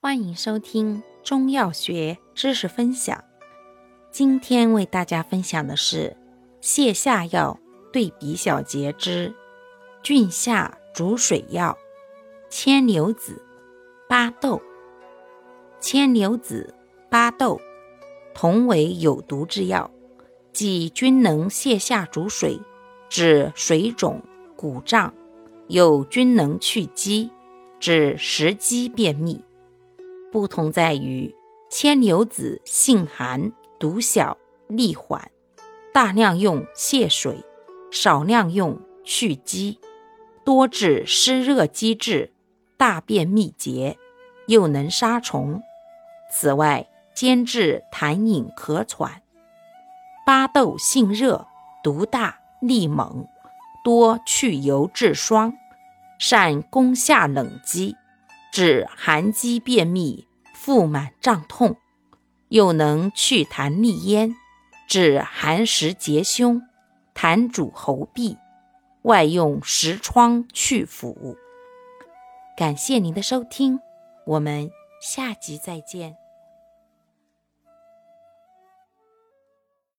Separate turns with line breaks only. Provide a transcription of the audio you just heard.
欢迎收听中药学知识分享。今天为大家分享的是泻下药对比小节之菌下逐水药牵牛子、巴豆。牵牛子、巴豆同为有毒之药，既均能泻下逐水，治水肿、鼓胀，又均能去积，治食积便秘。不同在于，牵牛子性寒，毒小，利缓，大量用泻水，少量用去积，多治湿热积滞、大便秘结，又能杀虫。此外，兼治痰饮咳喘。巴豆性热，毒大，力猛，多去油治霜，善攻下冷积。治寒积便秘、腹满胀痛，又能祛痰利咽，治寒食结胸、痰主喉痹，外用石疮去腐。感谢您的收听，我们下集再见。